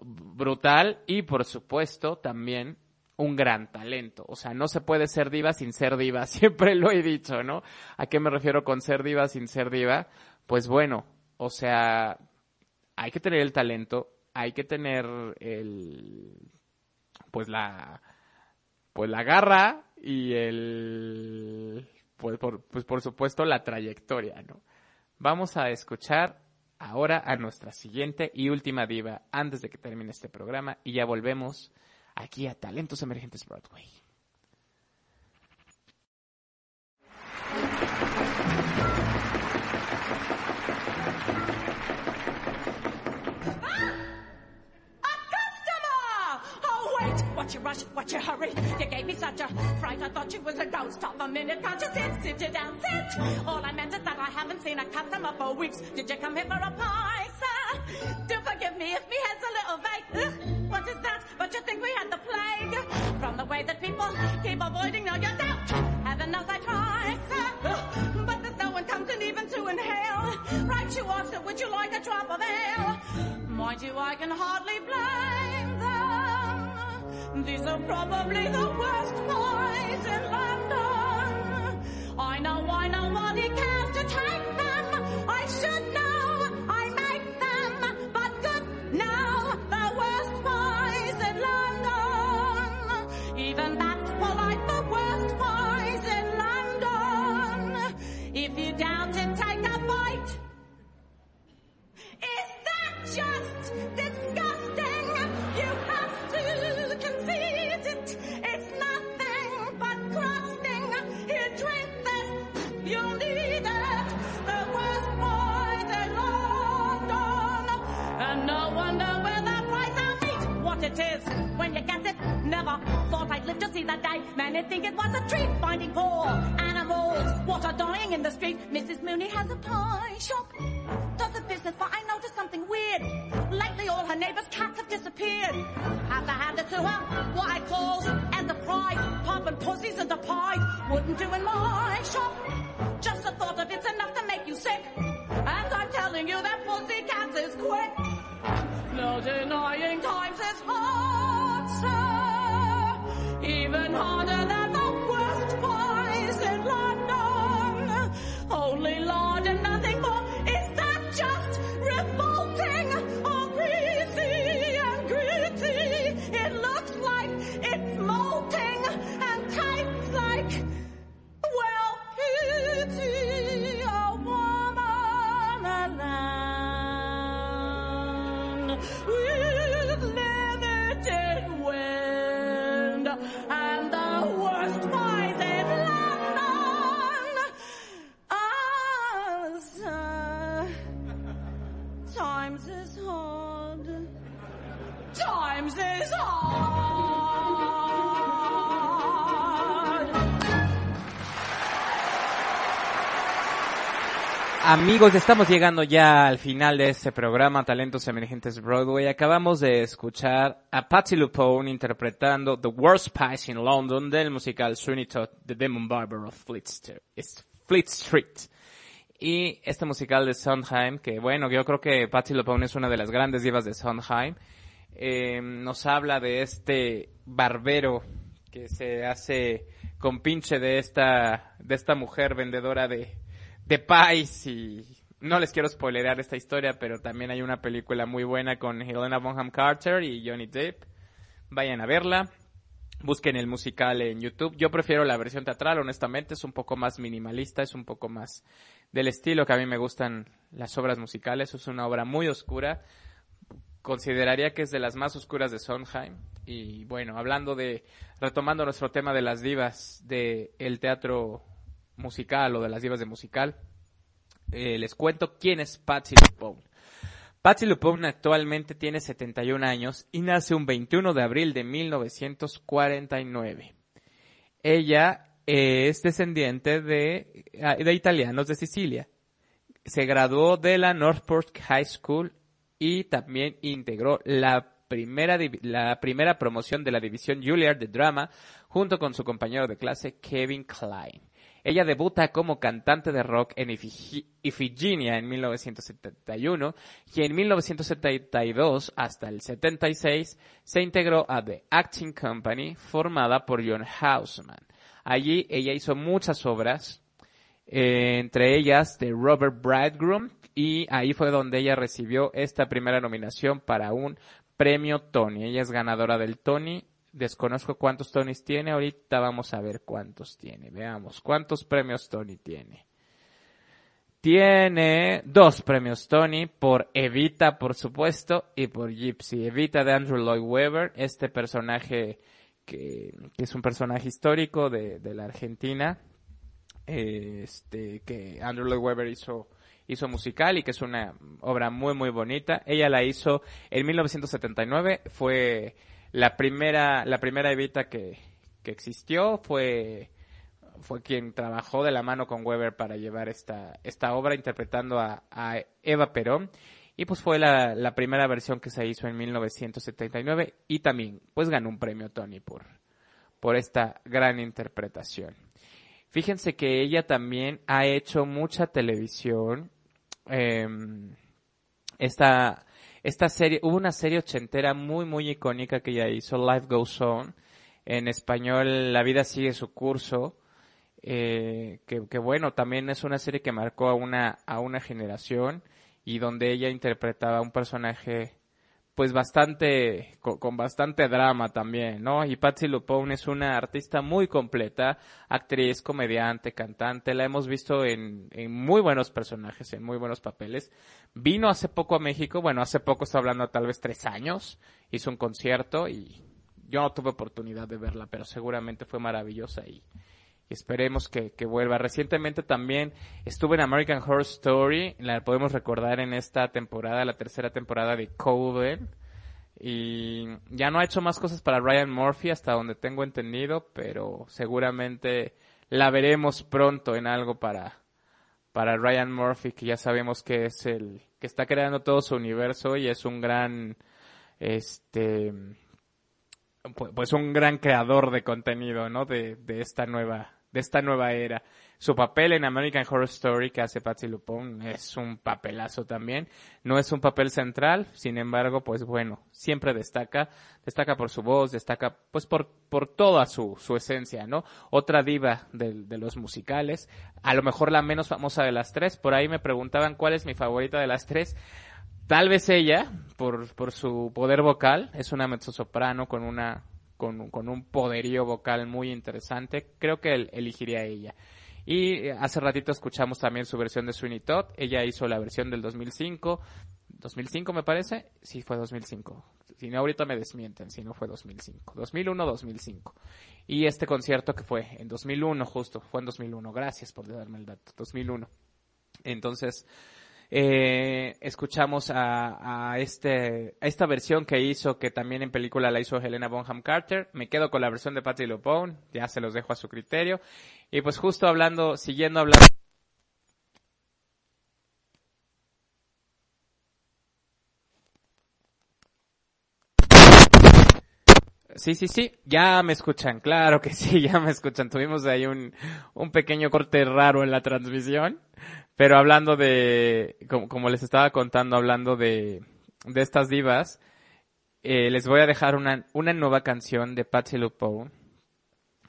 Speaker 1: brutal y por supuesto también un gran talento. O sea, no se puede ser diva sin ser diva. (laughs) Siempre lo he dicho, ¿no? ¿A qué me refiero con ser diva sin ser diva? Pues bueno, o sea, hay que tener el talento, hay que tener el, pues la, pues la garra y el, pues por, pues por supuesto la trayectoria, ¿no? Vamos a escuchar ahora a nuestra siguiente y última diva antes de que termine este programa y ya volvemos aquí a Talentos Emergentes Broadway.
Speaker 5: Rush? What you hurry? You gave me such a fright. I thought you was a ghost. Stop a minute. Can't you sit? Sit you down. Sit. All I meant is that I haven't seen a customer for weeks. Did you come here for a pie, sir? Do forgive me if me head's a little vague. Ugh, what is that? But you think we had the plague? From the way that people keep avoiding all your doubt. Heaven knows I try, sir. But there's no one comes in even to inhale. Right you are, sir. Would you like a drop of ale? Mind you, I can hardly blame. These are probably the worst boys in London. I know, I know what he cares to take thought I'd live to see the day. Many think it was a treat finding poor animals. What are dying in the street? Mrs. Mooney has a pie shop. Does a business, but I noticed something weird. Lately, all her neighbors' cats have disappeared. Have to hand it to her. What I call enterprise. Popping pussies into pies. Wouldn't do in my shop. Just the thought of it's enough to make you sick. And I'm telling you that pussy cats is quick. No denying times is hard, sir. Even harder than the worst boys in London. Only Lord and
Speaker 1: Amigos, estamos llegando ya al final de este programa Talentos Emergentes Broadway. Acabamos de escuchar a Patti LuPone interpretando The Worst Pies in London del musical Sweeney Todd, The Demon Barber of Fleet Street. Y este musical de Sondheim, que bueno, yo creo que Patti LuPone es una de las grandes divas de Sondheim, eh, nos habla de este barbero que se hace compinche de esta, de esta mujer vendedora de, de pies y no les quiero spoilerar esta historia, pero también hay una película muy buena con Helena Bonham Carter y Johnny Depp. Vayan a verla. Busquen el musical en YouTube. Yo prefiero la versión teatral, honestamente, es un poco más minimalista, es un poco más del estilo que a mí me gustan las obras musicales. Es una obra muy oscura. Consideraría que es de las más oscuras de Sondheim. Y bueno, hablando de, retomando nuestro tema de las divas del el teatro musical o de las divas de musical, eh, les cuento quién es Patsy LuPone. Patsy LuPone actualmente tiene 71 años y nace un 21 de abril de 1949. Ella es descendiente de, ah, de italianos de Sicilia. Se graduó de la Northport High School y también integró la primera, la primera promoción de la división Juilliard de drama junto con su compañero de clase Kevin Klein. Ella debuta como cantante de rock en Ifigenia en 1971 y en 1972 hasta el 76 se integró a The Acting Company formada por John Houseman. Allí ella hizo muchas obras, eh, entre ellas de Robert Bridegroom, y ahí fue donde ella recibió esta primera nominación para un premio Tony. Ella es ganadora del Tony. Desconozco cuántos Tonys tiene, ahorita vamos a ver cuántos tiene. Veamos, ¿cuántos premios Tony tiene? Tiene dos premios Tony por Evita, por supuesto, y por Gypsy. Evita de Andrew Lloyd Webber, este personaje que, es un personaje histórico de, de la Argentina, este, que Andrew Lloyd Webber hizo, hizo musical y que es una obra muy muy bonita. Ella la hizo en 1979, fue la primera, la primera Evita que, que existió, fue, fue quien trabajó de la mano con Weber para llevar esta, esta obra interpretando a, a Eva Perón. Y pues fue la, la primera versión que se hizo en 1979 y también pues ganó un premio Tony por, por esta gran interpretación. Fíjense que ella también ha hecho mucha televisión. em, esta, esta serie, hubo una serie ochentera muy, muy icónica que ella hizo, Life Goes On. En español, La vida sigue su curso. eh, que, que bueno, también es una serie que marcó a una, a una generación y donde ella interpretaba un personaje pues bastante, con, con bastante drama también, ¿no? Y Patsy Lupone es una artista muy completa, actriz, comediante, cantante, la hemos visto en, en muy buenos personajes, en muy buenos papeles. Vino hace poco a México, bueno, hace poco está hablando tal vez tres años, hizo un concierto y yo no tuve oportunidad de verla, pero seguramente fue maravillosa y, esperemos que, que vuelva. Recientemente también estuve en American Horror Story, la podemos recordar en esta temporada, la tercera temporada de Coven. Y ya no ha hecho más cosas para Ryan Murphy hasta donde tengo entendido, pero seguramente la veremos pronto en algo para, para Ryan Murphy, que ya sabemos que es el que está creando todo su universo y es un gran, este, pu- pues un gran creador de contenido, ¿no? De, de esta nueva, de esta nueva era. Su papel en American Horror Story que hace Patsy Lupone es un papelazo también. No es un papel central, sin embargo, pues bueno, siempre destaca, destaca por su voz, destaca pues por, por toda su, su esencia, ¿no? Otra diva de, los musicales, a lo mejor la menos famosa de las tres, por ahí me preguntaban cuál es mi favorita de las tres. Tal vez ella, por, por su poder vocal, es una mezzosoprano con una con, con un poderío vocal muy interesante. Creo que el- elegiría a ella. Y eh, hace ratito escuchamos también su versión de Sweeney Todd. Ella hizo la versión del 2005. 2005 me parece. Sí, fue 2005. Si no, ahorita me desmienten si no fue 2005. 2001-2005. Y este concierto que fue en 2001 justo. Fue en 2001. Gracias por darme el dato. 2001. Entonces, eh, escuchamos a, a este, a esta versión que hizo, que también en película la hizo Helena Bonham Carter. Me quedo con la versión de Patti LuPone, ya se los dejo a su criterio. Y pues justo hablando, siguiendo hablando. Sí, sí, sí, ya me escuchan, claro que sí, (laughs) ya me escuchan. Tuvimos ahí un, un pequeño corte raro en la transmisión, pero hablando de, como, como les estaba contando, hablando de, de estas divas, eh, les voy a dejar una, una nueva canción de Patti LuPone,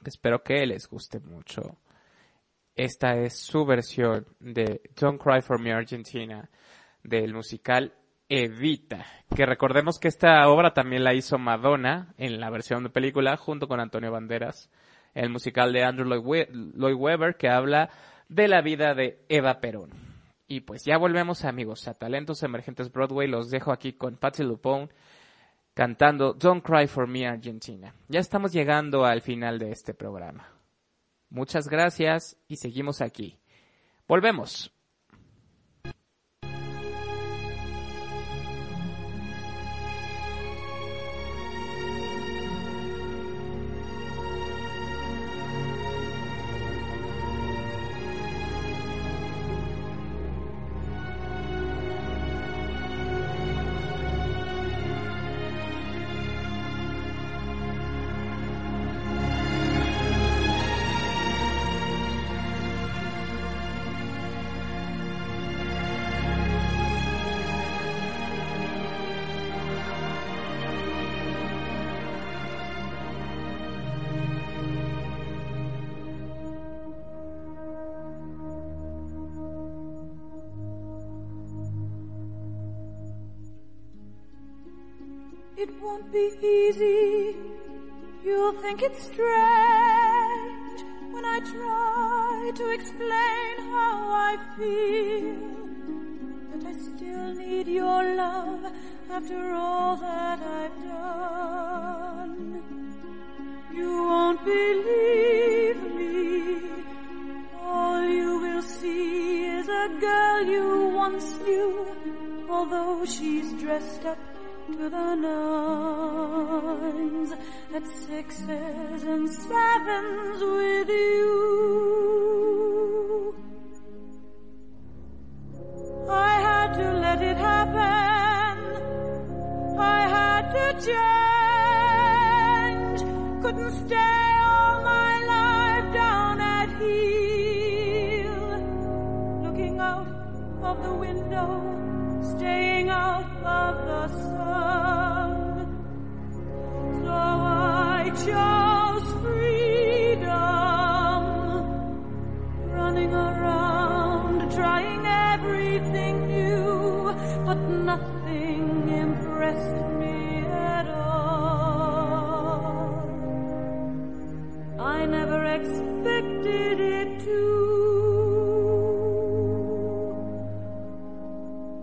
Speaker 1: que espero que les guste mucho. Esta es su versión de Don't Cry for Me Argentina, del musical Evita, que recordemos que esta obra también la hizo Madonna en la versión de película junto con Antonio Banderas, el musical de Andrew Lloyd We- Lloyd Webber que habla de la vida de Eva Perón. Y pues ya volvemos amigos a Talentos Emergentes Broadway, los dejo aquí con Patti LuPone cantando Don't Cry for Me Argentina. Ya estamos llegando al final de este programa. Muchas gracias y seguimos aquí. Volvemos.
Speaker 4: Won't be easy. You'll think it's strange when I try to explain how I feel. That I still need your love after all that I've done. You won't believe me. All you will see is a girl you once knew, although she's dressed up to the nines at sixes and sevens with you. I had to let it happen. I had to change. Couldn't stay all my life down at heel. Looking out of the window, staying out of the sun.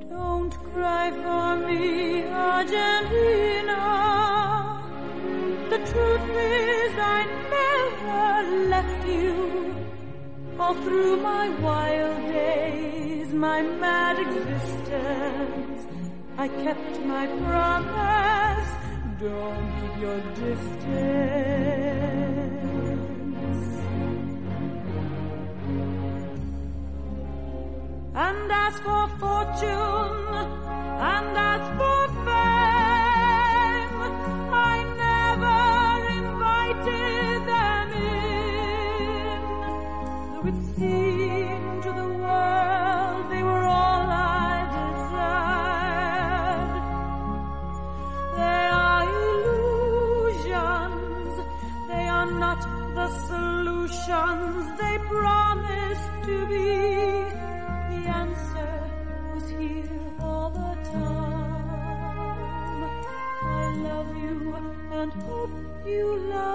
Speaker 4: Don't cry for me, Argentina. Truth is I never left you. All through my wild days, my mad existence, I kept my promise. Don't keep your distance. And as for fortune, and as for you love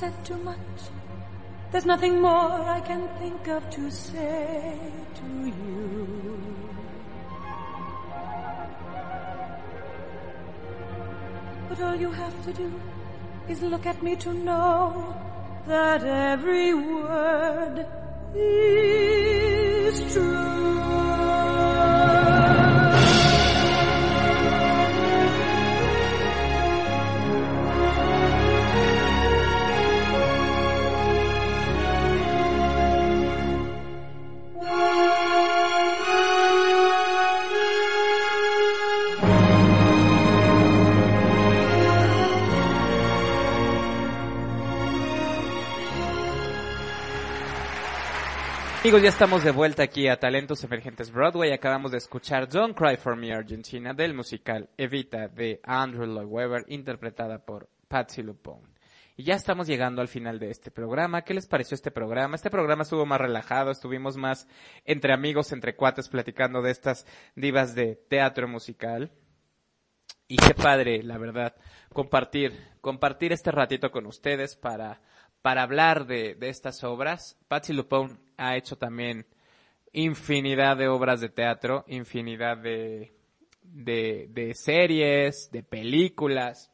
Speaker 4: said too much? There's nothing more I can think of to say to you. But all you have to do is look at me to know that every word is true.
Speaker 1: Amigos, ya estamos de vuelta aquí a Talentos Emergentes Broadway. Acabamos de escuchar Don't Cry for Me Argentina del musical Evita de Andrew Lloyd Webber, interpretada por Patsy Lupone. Y ya estamos llegando al final de este programa. ¿Qué les pareció este programa? Este programa estuvo más relajado, estuvimos más entre amigos, entre cuates, platicando de estas divas de teatro musical. Y qué padre, la verdad, compartir, compartir este ratito con ustedes para, para hablar de, de estas obras. Patsy Lupone ha hecho también infinidad de obras de teatro, infinidad de, de, series, de películas.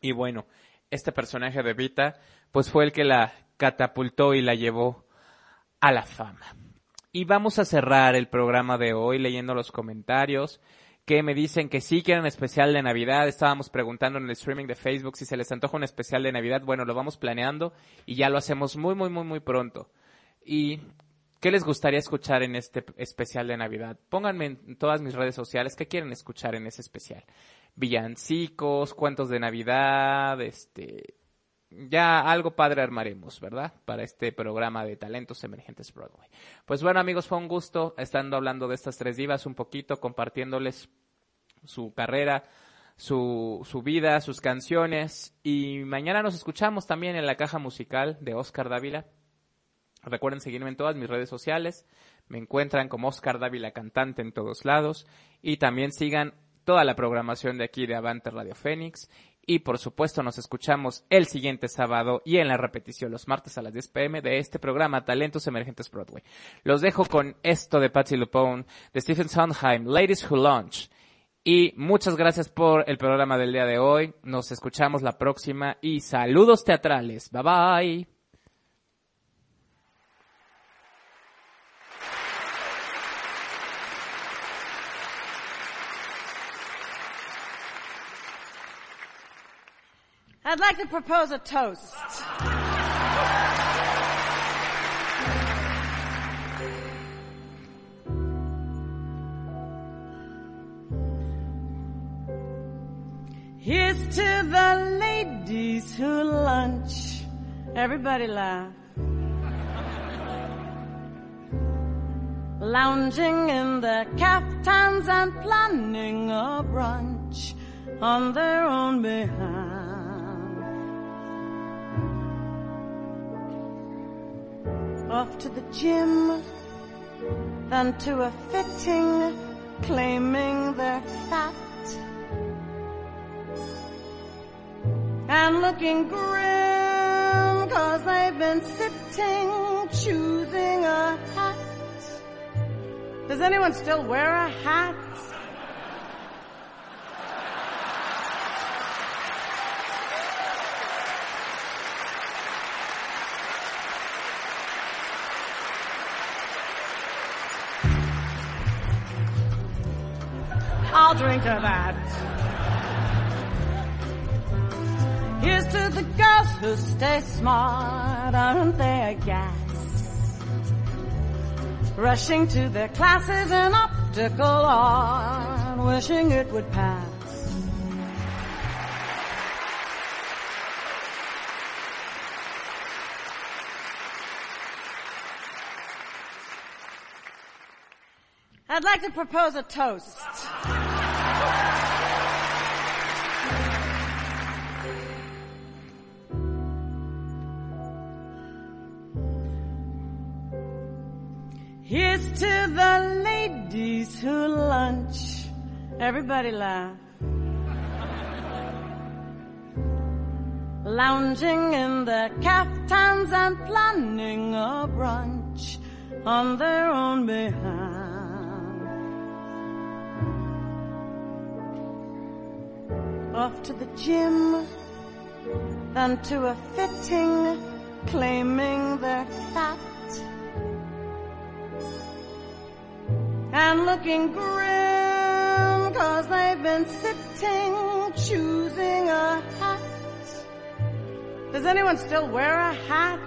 Speaker 1: Y bueno, este personaje de Vita, pues fue el que la catapultó y la llevó a la fama. Y vamos a cerrar el programa de hoy leyendo los comentarios que me dicen que sí quieren especial de Navidad. Estábamos preguntando en el streaming de Facebook si se les antoja un especial de Navidad. Bueno, lo vamos planeando y ya lo hacemos muy, muy, muy, muy pronto. ¿Y qué les gustaría escuchar en este especial de Navidad? Pónganme en todas mis redes sociales qué quieren escuchar en ese especial. Villancicos, cuentos de Navidad, este... Ya algo padre armaremos, ¿verdad? Para este programa de talentos emergentes Broadway. Pues bueno amigos, fue un gusto estando hablando de estas tres divas un poquito, compartiéndoles su carrera, su, su vida, sus canciones. Y mañana nos escuchamos también en la caja musical de Oscar Dávila. Recuerden seguirme en todas mis redes sociales. Me encuentran como Oscar Dávila Cantante en todos lados. Y también sigan toda la programación de aquí de Avante Radio Fénix. Y por supuesto nos escuchamos el siguiente sábado y en la repetición los martes a las 10 pm de este programa Talentos Emergentes Broadway. Los dejo con esto de Patsy Lupone, de Stephen Sondheim, Ladies Who Launch. Y muchas gracias por el programa del día de hoy. Nos escuchamos la próxima y saludos teatrales. Bye bye.
Speaker 2: I'd like to propose a toast. Here's to the ladies who lunch. Everybody laugh. Lounging in their caftans and planning a brunch on their own behalf. Off to the gym than to a fitting, claiming their fat and looking grim cause they've been sitting choosing a hat. Does anyone still wear a hat? I'll drink that. Here's to the girls who stay smart, aren't they a gas? Rushing to their classes in optical art, wishing it would pass. I'd like to propose a toast. To the ladies who lunch. Everybody laugh. Lounging in their caftans and planning a brunch on their own behalf. Off to the gym and to a fitting, claiming their fat and looking grim cause they've been sitting choosing a hat. Does anyone still wear a hat?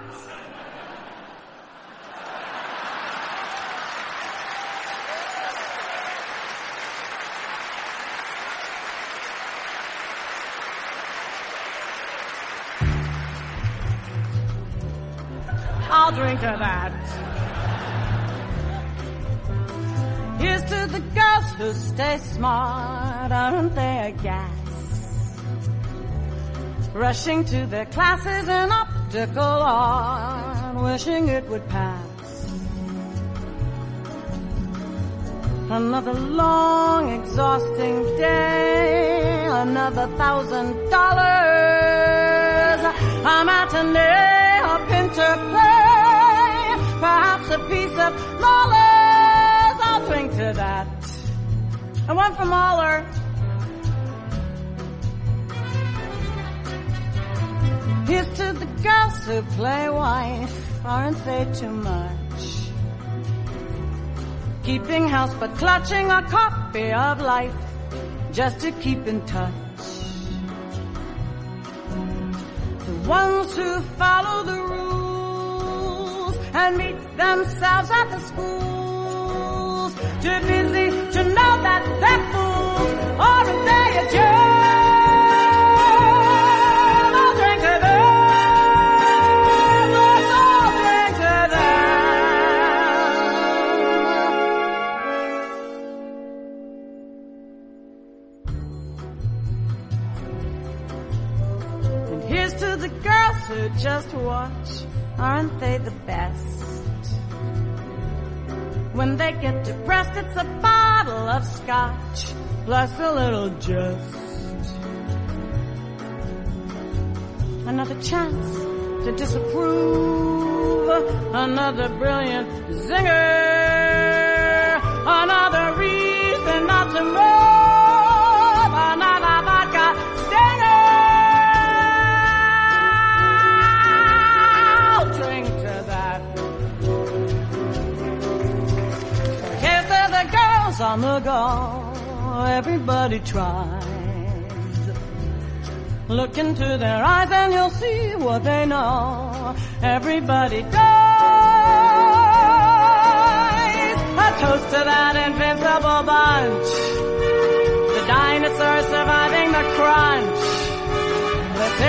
Speaker 2: I'll drink to that. To the girls who stay smart, aren't they a gas? Rushing to their classes in optical art, wishing it would pass. Another long, exhausting day, another thousand dollars, a matinee, a pinter play, perhaps a piece of Mahler's. To that. And one for Mahler. Here's to the girls who play wife, aren't they too much? Keeping house but clutching a copy of life just to keep in touch. The ones who follow the rules and meet themselves at the schools. Too busy to know that they're fools or if they a germ. I'll drink to them. Let's all drink to them. And here's to the girls who just watch. Aren't they the best? When they get depressed, it's a bottle of scotch plus a little just. Another chance to disapprove. Another brilliant zinger. Another reason not to move. On the go. Everybody tries. Look into their eyes and you'll see what they know. Everybody dies. A toast to that invincible bunch. The dinosaurs surviving the crunch. Let's